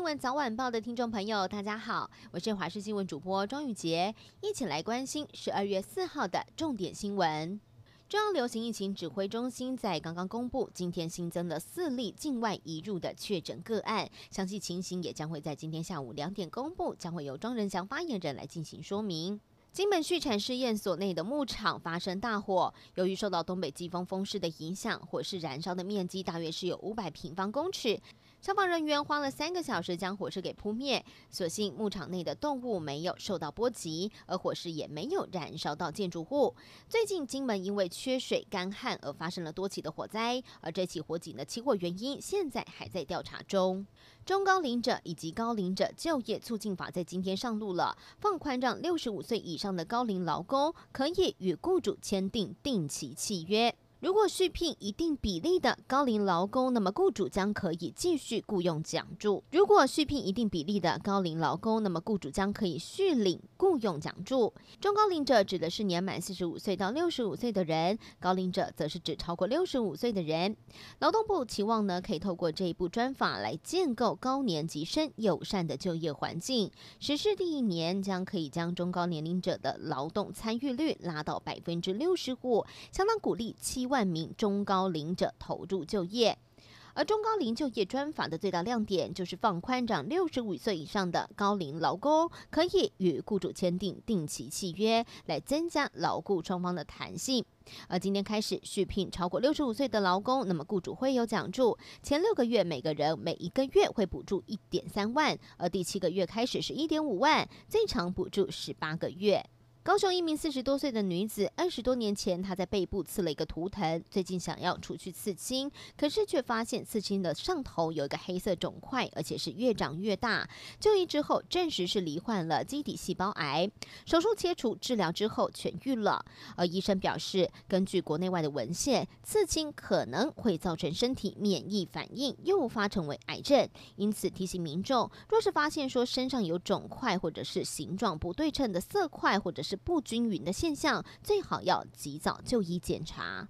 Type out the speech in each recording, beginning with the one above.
新闻早晚报的听众朋友，大家好，我是华视新闻主播庄宇杰，一起来关心十二月四号的重点新闻。中央流行疫情指挥中心在刚刚公布，今天新增了四例境外移入的确诊个案，详细情形也将会在今天下午两点公布，将会由庄人祥发言人来进行说明。金门畜产试验所内的牧场发生大火，由于受到东北季风风势的影响，火势燃烧的面积大约是有五百平方公尺。消防人员花了三个小时将火势给扑灭，所幸牧场内的动物没有受到波及，而火势也没有燃烧到建筑物。最近金门因为缺水干旱而发生了多起的火灾，而这起火警的起火原因现在还在调查中。中高龄者以及高龄者就业促进法在今天上路了，放宽让六十五岁以上的高龄劳工可以与雇主签订定期契约。如果续聘一定比例的高龄劳工，那么雇主将可以继续雇佣奖助；如果续聘一定比例的高龄劳工，那么雇主将可以续领雇佣奖助。中高龄者指的是年满四十五岁到六十五岁的人，高龄者则是指超过六十五岁的人。劳动部期望呢，可以透过这一部专法来建构高年级生友善的就业环境。实施第一年将可以将中高年龄者的劳动参与率拉到百分之六十五，相当鼓励七万名中高龄者投入就业，而中高龄就业专法的最大亮点就是放宽，让六十五岁以上的高龄劳工可以与雇主签订定期契约，来增加劳雇双方的弹性。而今天开始续聘超过六十五岁的劳工，那么雇主会有奖助，前六个月每个人每一个月会补助一点三万，而第七个月开始是一点五万，最长补助十八个月。高雄一名四十多岁的女子，二十多年前她在背部刺了一个图腾，最近想要除去刺青，可是却发现刺青的上头有一个黑色肿块，而且是越长越大。就医之后证实是罹患了基底细胞癌，手术切除治疗之后痊愈了。而医生表示，根据国内外的文献，刺青可能会造成身体免疫反应，诱发成为癌症。因此提醒民众，若是发现说身上有肿块，或者是形状不对称的色块，或者是是不均匀的现象，最好要及早就医检查。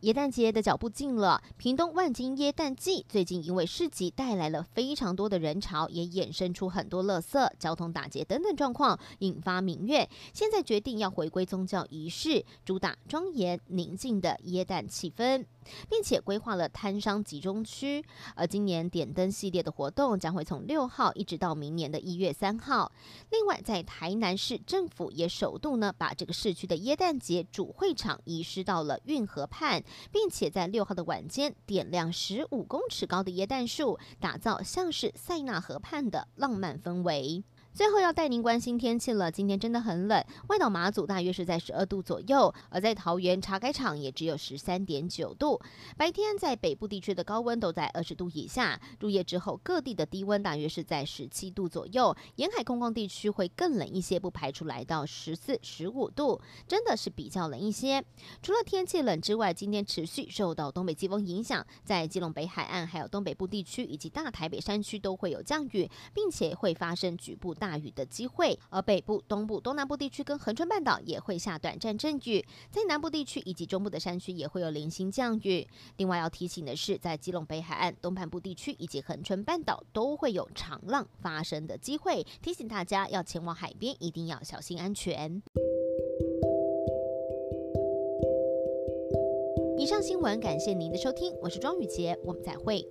耶诞节的脚步近了，屏东万金耶诞季最近因为市集带来了非常多的人潮，也衍生出很多垃圾、交通打劫等等状况，引发民怨。现在决定要回归宗教仪式，主打庄严宁静的耶诞气氛。并且规划了摊商集中区，而今年点灯系列的活动将会从六号一直到明年的一月三号。另外，在台南市政府也首度呢把这个市区的耶诞节主会场移师到了运河畔，并且在六号的晚间点亮十五公尺高的耶诞树，打造像是塞纳河畔的浪漫氛围。最后要带您关心天气了，今天真的很冷，外岛马祖大约是在十二度左右，而在桃园茶改场也只有十三点九度。白天在北部地区的高温都在二十度以下，入夜之后各地的低温大约是在十七度左右，沿海空旷地区会更冷一些，不排除来到十四、十五度，真的是比较冷一些。除了天气冷之外，今天持续受到东北季风影响，在基隆北海岸、还有东北部地区以及大台北山区都会有降雨，并且会发生局部大雨的机会，而北部、东部、东南部地区跟恒春半岛也会下短暂阵雨，在南部地区以及中部的山区也会有零星降雨。另外要提醒的是，在基隆北海岸、东半部地区以及恒春半岛都会有长浪发生的机会，提醒大家要前往海边一定要小心安全。以上新闻感谢您的收听，我是庄宇杰，我们再会。